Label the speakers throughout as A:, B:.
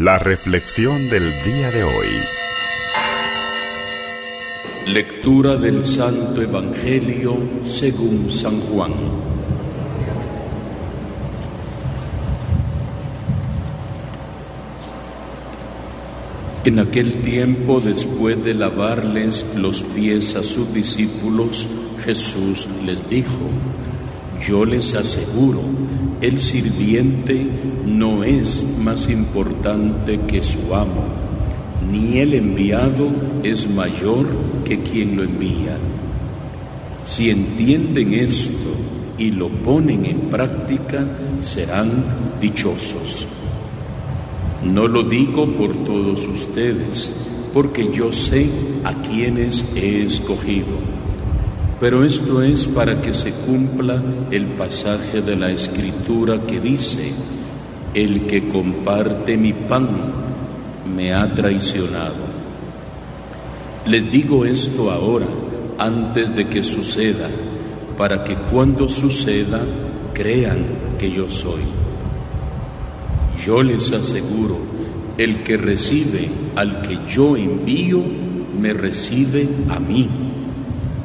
A: La reflexión del día de hoy.
B: Lectura del Santo Evangelio según San Juan. En aquel tiempo, después de lavarles los pies a sus discípulos, Jesús les dijo, yo les aseguro, el sirviente no es más importante que su amo, ni el enviado es mayor que quien lo envía. Si entienden esto y lo ponen en práctica, serán dichosos. No lo digo por todos ustedes, porque yo sé a quienes he escogido pero esto es para que se cumpla el pasaje de la escritura que dice, el que comparte mi pan me ha traicionado. Les digo esto ahora, antes de que suceda, para que cuando suceda crean que yo soy. Yo les aseguro, el que recibe al que yo envío, me recibe a mí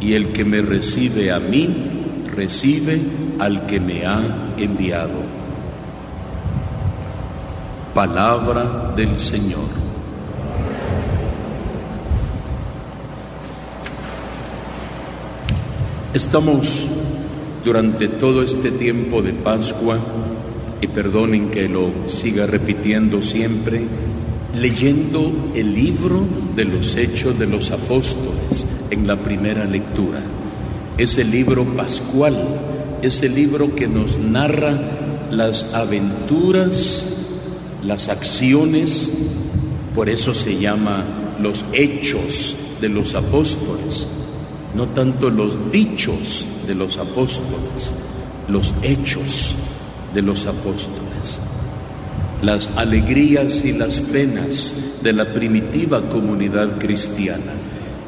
B: y el que me recibe a mí, recibe al que me ha enviado. Palabra del Señor. Estamos durante todo este tiempo de Pascua, y perdonen que lo siga repitiendo siempre, leyendo el libro de los Hechos de los Apóstoles en la primera lectura. Ese libro pascual, ese libro que nos narra las aventuras, las acciones, por eso se llama los hechos de los apóstoles, no tanto los dichos de los apóstoles, los hechos de los apóstoles las alegrías y las penas de la primitiva comunidad cristiana,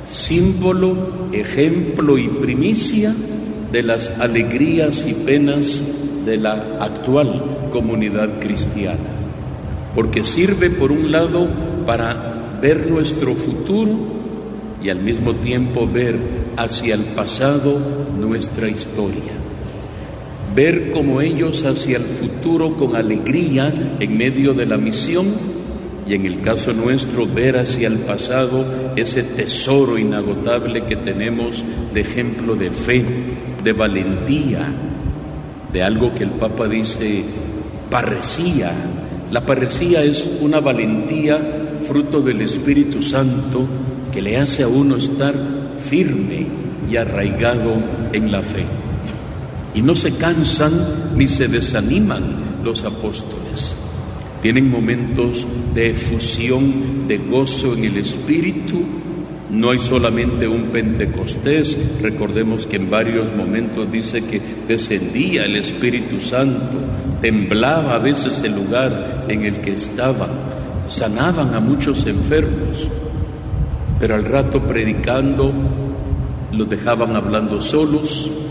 B: símbolo, ejemplo y primicia de las alegrías y penas de la actual comunidad cristiana, porque sirve por un lado para ver nuestro futuro y al mismo tiempo ver hacia el pasado nuestra historia ver como ellos hacia el futuro con alegría en medio de la misión y en el caso nuestro ver hacia el pasado ese tesoro inagotable que tenemos de ejemplo de fe, de valentía, de algo que el Papa dice parresía. La parresía es una valentía fruto del Espíritu Santo que le hace a uno estar firme y arraigado en la fe. Y no se cansan ni se desaniman los apóstoles. Tienen momentos de efusión, de gozo en el Espíritu. No hay solamente un Pentecostés, recordemos que en varios momentos dice que descendía el Espíritu Santo, temblaba a veces el lugar en el que estaban, sanaban a muchos enfermos, pero al rato predicando los dejaban hablando solos,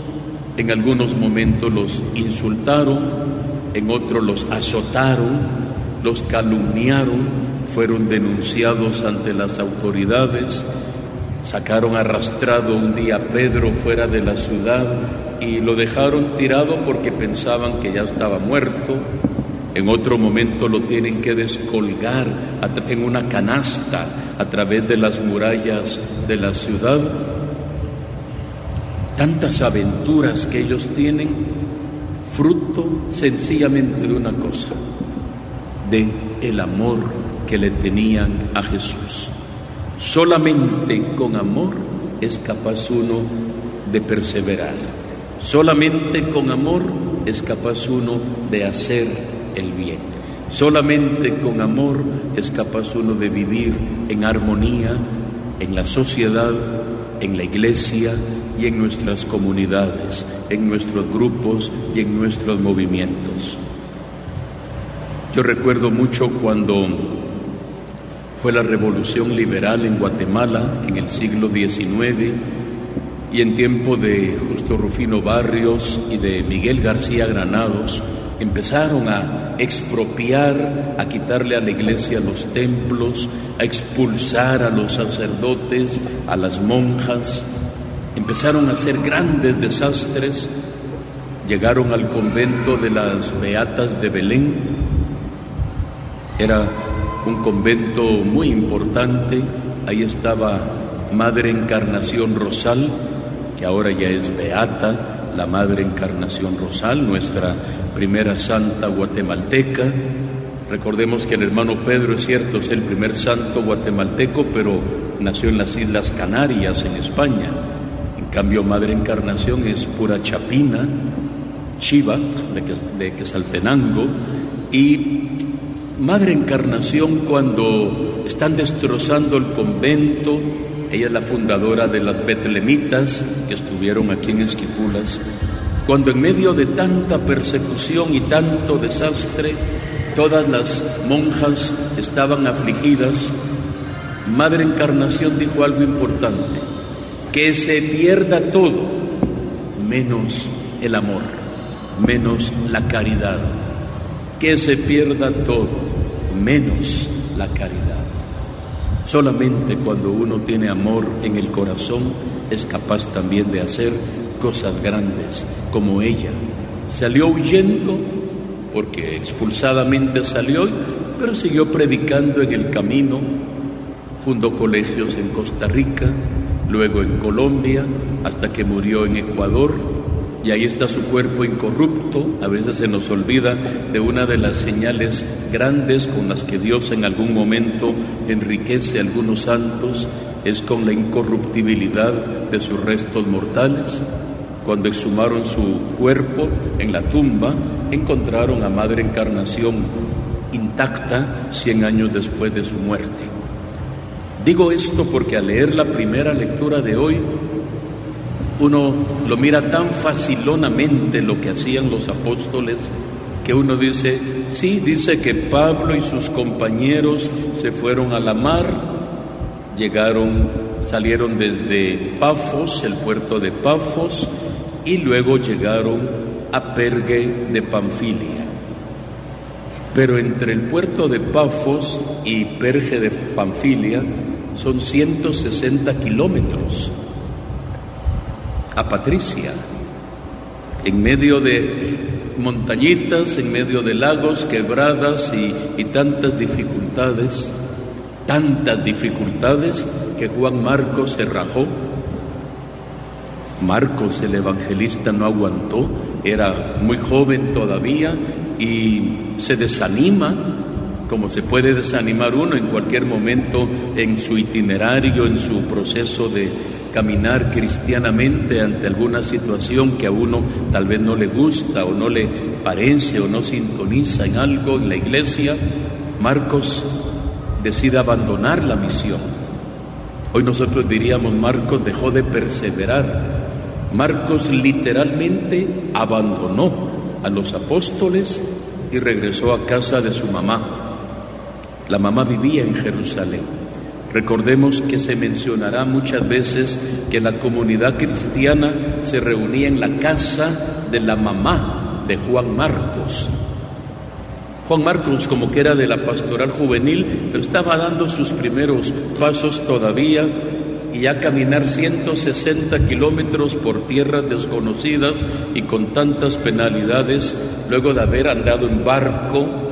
B: en algunos momentos los insultaron, en otros los azotaron, los calumniaron, fueron denunciados ante las autoridades, sacaron arrastrado un día a Pedro fuera de la ciudad y lo dejaron tirado porque pensaban que ya estaba muerto. En otro momento lo tienen que descolgar en una canasta a través de las murallas de la ciudad tantas aventuras que ellos tienen, fruto sencillamente de una cosa, de el amor que le tenían a Jesús. Solamente con amor es capaz uno de perseverar. Solamente con amor es capaz uno de hacer el bien. Solamente con amor es capaz uno de vivir en armonía en la sociedad, en la iglesia, y en nuestras comunidades, en nuestros grupos y en nuestros movimientos. Yo recuerdo mucho cuando fue la revolución liberal en Guatemala en el siglo XIX y en tiempo de Justo Rufino Barrios y de Miguel García Granados, empezaron a expropiar, a quitarle a la iglesia los templos, a expulsar a los sacerdotes, a las monjas, empezaron a hacer grandes desastres, llegaron al convento de las Beatas de Belén, era un convento muy importante, ahí estaba Madre Encarnación Rosal, que ahora ya es Beata, la Madre Encarnación Rosal, nuestra primera santa guatemalteca. Recordemos que el hermano Pedro es cierto, es el primer santo guatemalteco, pero nació en las Islas Canarias, en España. Cambio, Madre Encarnación es pura chapina, chiva, de, de Quesaltenango. Y Madre Encarnación, cuando están destrozando el convento, ella es la fundadora de las betlemitas que estuvieron aquí en Esquipulas. Cuando en medio de tanta persecución y tanto desastre, todas las monjas estaban afligidas, Madre Encarnación dijo algo importante, que se pierda todo, menos el amor, menos la caridad, que se pierda todo, menos la caridad. Solamente cuando uno tiene amor en el corazón es capaz también de hacer cosas grandes como ella. Salió huyendo porque expulsadamente salió, pero siguió predicando en el camino, fundó colegios en Costa Rica, luego en Colombia, hasta que murió en Ecuador y ahí está su cuerpo incorrupto. A veces se nos olvida de una de las señales grandes con las que Dios en algún momento enriquece a algunos santos, es con la incorruptibilidad de sus restos mortales. Cuando exhumaron su cuerpo en la tumba, encontraron a Madre Encarnación intacta cien años después de su muerte. Digo esto porque al leer la primera lectura de hoy, uno lo mira tan facilonamente lo que hacían los apóstoles que uno dice, sí, dice que Pablo y sus compañeros se fueron a la mar, llegaron, salieron desde Pafos, el puerto de Pafos, y luego llegaron a Pergue de Panfilia. Pero entre el puerto de Pafos y Perge de Panfilia son 160 kilómetros a Patricia, en medio de montañitas, en medio de lagos, quebradas y, tantas dificultades, tantas dificultades que Juan Marcos se rajó. Marcos el evangelista no aguantó, era muy joven todavía y se desanima, como se puede desanimar uno en cualquier momento en su itinerario, en su proceso de, caminar cristianamente ante alguna situación que a uno tal vez no le gusta o no le parece o no sintoniza en algo en la iglesia, Marcos decide abandonar la misión. Hoy nosotros diríamos, Marcos dejó de perseverar. Marcos literalmente abandonó a los apóstoles y regresó a casa de su mamá. La mamá vivía en Jerusalén. Recordemos que se mencionará muchas veces que la comunidad cristiana se reunía en la casa de la mamá de Juan Marcos. Juan Marcos como que era de la pastoral juvenil, pero estaba dando sus primeros pasos todavía y ya caminar 160 kilómetros por tierras desconocidas y con tantas penalidades, luego de haber andado en barco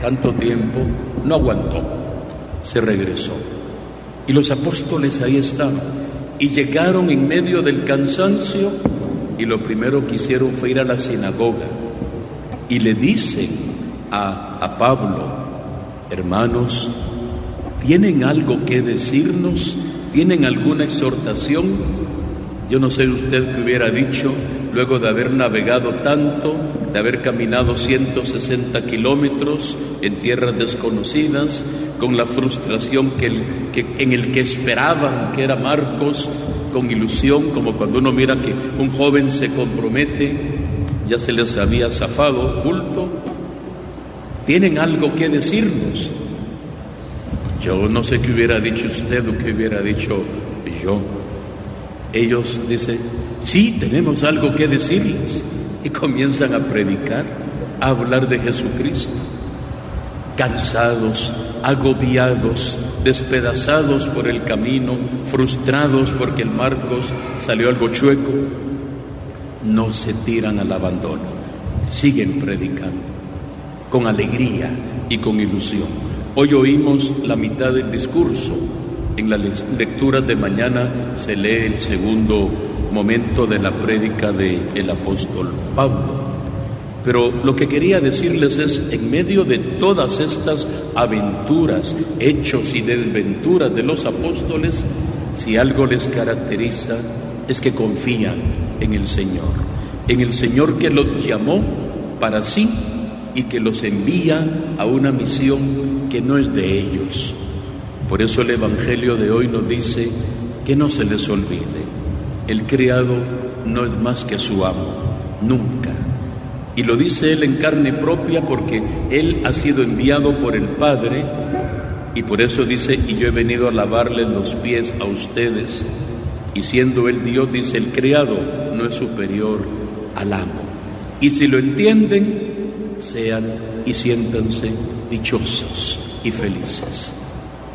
B: tanto tiempo, no aguantó se regresó. Y los apóstoles ahí estaban. Y llegaron en medio del cansancio y lo primero que hicieron fue ir a la sinagoga. Y le dicen a, a Pablo, hermanos, ¿tienen algo que decirnos? ¿Tienen alguna exhortación? Yo no sé usted qué hubiera dicho luego de haber navegado tanto, de haber caminado 160 kilómetros en tierras desconocidas, con la frustración que, en el que esperaban que era Marcos, con ilusión, como cuando uno mira que un joven se compromete, ya se les había zafado, culto, tienen algo que decirnos. Yo no sé qué hubiera dicho usted o qué hubiera dicho yo. Ellos dicen, sí, tenemos algo que decirles. Y comienzan a predicar. a hablar de Jesucristo. Cansados, agobiados, despedazados por el camino, frustrados porque el Marcos salió algo chueco, no se tiran al abandono, siguen predicando con alegría y con ilusión. Hoy oímos la mitad del discurso, en la lectura de mañana se lee el segundo momento de la prédica del el apóstol Pablo. Pero lo que quería decirles es, en medio de todas estas aventuras, hechos y desventuras de los apóstoles, si algo les caracteriza es que confían en el Señor, en el Señor que los llamó para sí y que los envía a una misión que no es de ellos. Por eso el Evangelio de hoy nos dice que no se les olvide, el criado no es más que su amo, nunca. Y lo dice él en carne propia porque él ha sido enviado por el Padre y por eso dice, y yo he venido a lavarle los pies a ustedes. Y siendo él Dios, dice, el criado no es superior al amo. Y si lo entienden, sean y siéntanse dichosos y felices.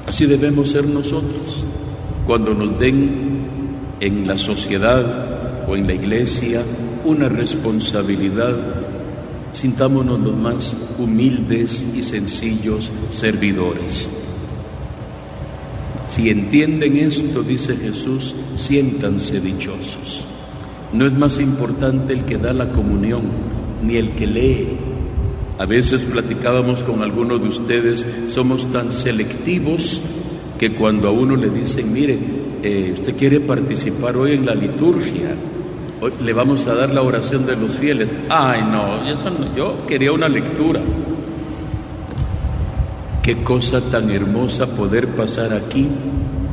B: Así debemos ser nosotros. Cuando nos den en la sociedad o en la iglesia una responsabilidad, sintámonos los más humildes y sencillos servidores. Si entienden esto, dice Jesús, siéntanse dichosos. No es más importante el que da la comunión, ni el que lee, a veces platicábamos con algunos de ustedes, somos tan selectivos que cuando a uno le dicen, mire, eh, usted quiere participar hoy en la liturgia, hoy le vamos a dar la oración de los fieles. Ay, no, eso no, yo quería una lectura. Qué cosa tan hermosa poder pasar aquí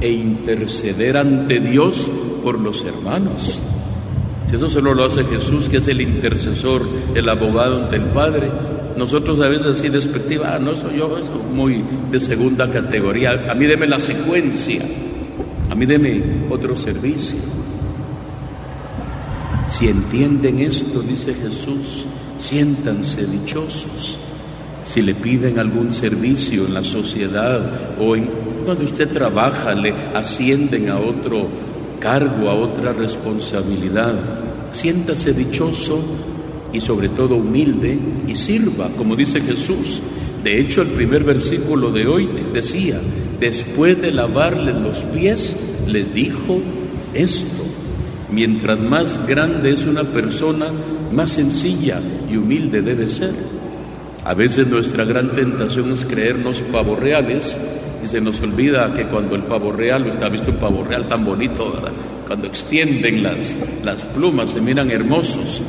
B: e interceder ante Dios por los hermanos. Si eso solo lo hace Jesús, que es el intercesor, el abogado ante el Padre, nosotros a veces así despectiva, ah, no soy yo, es muy de segunda categoría. A mí deme la secuencia, a mí deme otro servicio. Si entienden esto, dice Jesús, siéntanse dichosos. Si le piden algún servicio en la sociedad o en donde usted trabaja, le ascienden a otro cargo, a otra responsabilidad, siéntase dichoso y sobre todo humilde y sirva, como dice Jesús. De hecho, el primer versículo de hoy decía, después de lavarle los pies, le dijo esto. Mientras más grande es una persona, más sencilla y humilde debe ser. A veces nuestra gran tentación es creernos pavos reales y se nos olvida que cuando el pavo real, usted ha visto un pavo real tan bonito, cuando extienden las, las plumas se miran hermosos,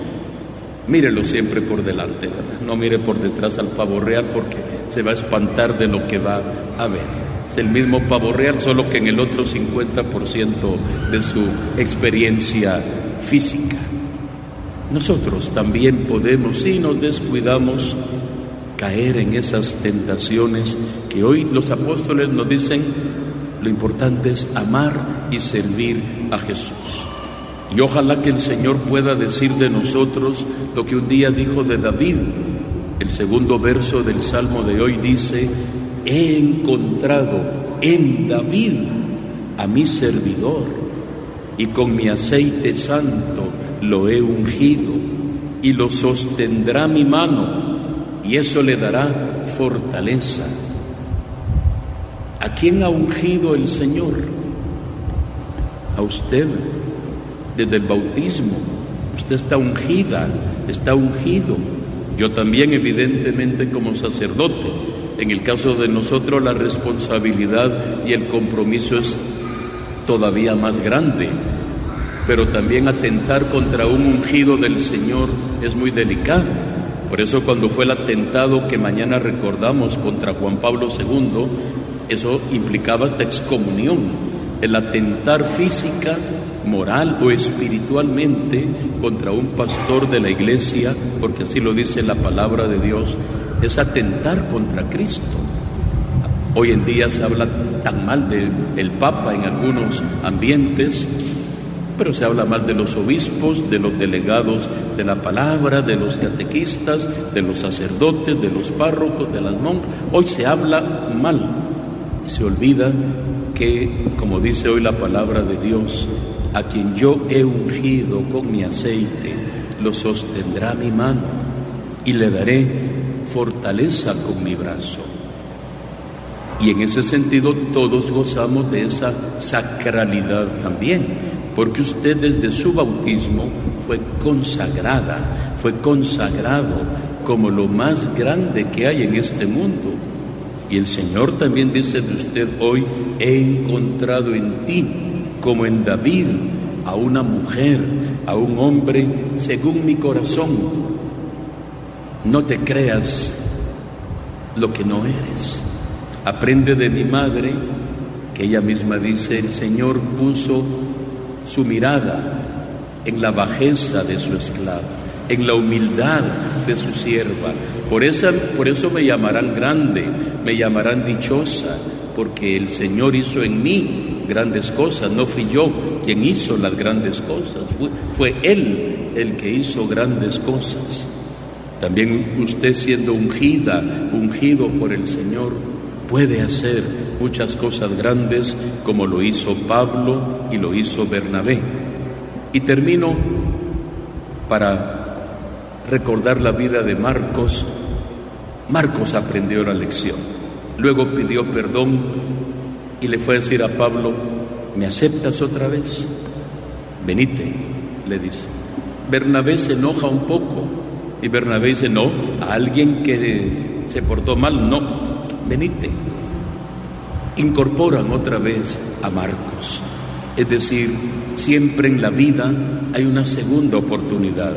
B: Mírelo siempre por delante, no mire por detrás al pavo real porque se va a espantar de lo que va a ver. Es el mismo pavo real, solo que en el otro 50% de su experiencia física. Nosotros también podemos, si nos descuidamos, caer en esas tentaciones que hoy los apóstoles nos dicen, lo importante es amar y servir a Jesús. Y ojalá que el Señor pueda decir de nosotros lo que un día dijo de David. El segundo verso del Salmo de hoy dice, he encontrado en David a mi servidor y con mi aceite santo lo he ungido y lo sostendrá mi mano y eso le dará fortaleza. ¿A quién ha ungido el Señor? A usted desde el bautismo. Usted está ungida, está ungido. Yo también, evidentemente, como sacerdote. En el caso de nosotros, la responsabilidad y el compromiso es todavía más grande. Pero también atentar contra un ungido del Señor es muy delicado. Por eso cuando fue el atentado que mañana recordamos contra Juan Pablo II, eso implicaba esta excomunión, el atentar física moral o espiritualmente contra un pastor de la iglesia, porque así lo dice la palabra de Dios, es atentar contra Cristo. Hoy en día se habla tan mal del el Papa en algunos ambientes, pero se habla mal de los obispos, de los delegados de la palabra, de los catequistas, de los sacerdotes, de los párrocos, de las monjas. Hoy se habla mal. Se olvida que, como dice hoy la palabra de Dios, a quien yo he ungido con mi aceite, lo sostendrá mi mano y le daré fortaleza con mi brazo. Y en ese sentido todos gozamos de esa sacralidad también, porque usted desde su bautismo fue consagrada, fue consagrado como lo más grande que hay en este mundo. Y el Señor también dice de usted hoy, he encontrado en ti, como en David, a una mujer, a un hombre, según mi corazón. No te creas lo que no eres. Aprende de mi madre, que ella misma dice, el Señor puso su mirada en la bajeza de su esclava, en la humildad de su sierva. Por, esa, por eso me llamarán grande, me llamarán dichosa, porque el Señor hizo en mí grandes cosas, no fui yo quien hizo las grandes cosas, fue, fue Él el que hizo grandes cosas. También usted siendo ungida, ungido por el Señor, puede hacer muchas cosas grandes como lo hizo Pablo y lo hizo Bernabé. Y termino para recordar la vida de Marcos. Marcos aprendió la lección. Luego pidió perdón y le fue a decir a Pablo, ¿me aceptas otra vez? Venite, le dice. Bernabé se enoja un poco y Bernabé dice, no, a alguien que se portó mal, no, venite. Incorporan otra vez a Marcos. Es decir, siempre en la vida hay una segunda oportunidad.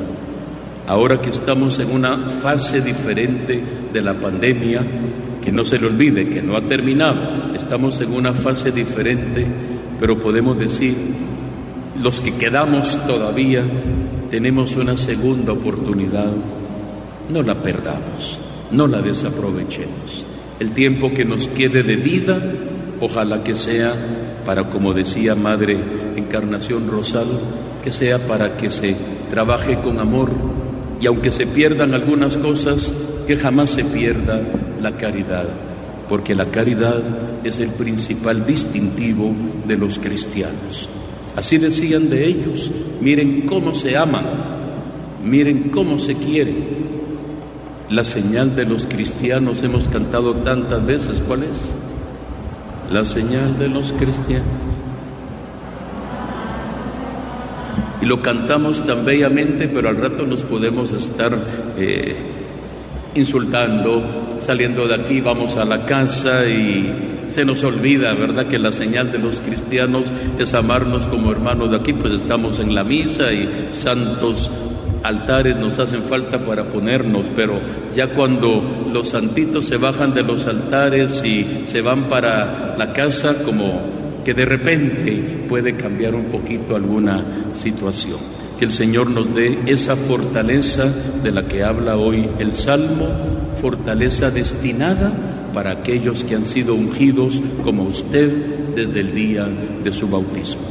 B: Ahora que estamos en una fase diferente de la pandemia, que no se le olvide que no ha terminado, estamos en una fase diferente, pero podemos decir, los que quedamos todavía tenemos una segunda oportunidad, no la perdamos, no la desaprovechemos. El tiempo que nos quede de vida, ojalá que sea para, como decía Madre Encarnación Rosal, que sea para que se trabaje con amor. Y aunque se pierdan algunas cosas, que jamás se pierda la caridad, porque la caridad es el principal distintivo de los cristianos. Así decían de ellos, miren cómo se aman, miren cómo se quieren, la señal de los cristianos hemos cantado tantas veces. ¿Cuál es? La señal de los cristianos. Y lo cantamos tan bellamente, pero al rato nos podemos estar eh, insultando, saliendo de aquí, vamos a la casa y se nos olvida, ¿verdad? Que la señal de los cristianos es amarnos como hermanos de aquí, pues estamos en la misa y santos altares nos hacen falta para ponernos, pero ya cuando los santitos se bajan de los altares y se van para la casa, como que de repente puede cambiar un poquito alguna situación. Que el Señor nos dé esa fortaleza de la que habla hoy el Salmo, fortaleza destinada para aquellos que han sido ungidos como usted desde el día de su bautismo.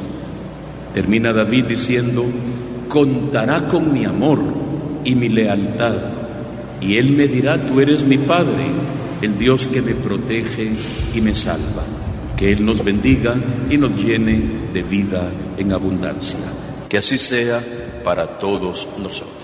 B: Termina David diciendo, contará con mi amor y mi lealtad, y Él me dirá, tú eres mi Padre, el Dios que me protege y me salva. Que Él nos bendiga y nos llene de vida en abundancia. Que así sea para todos nosotros.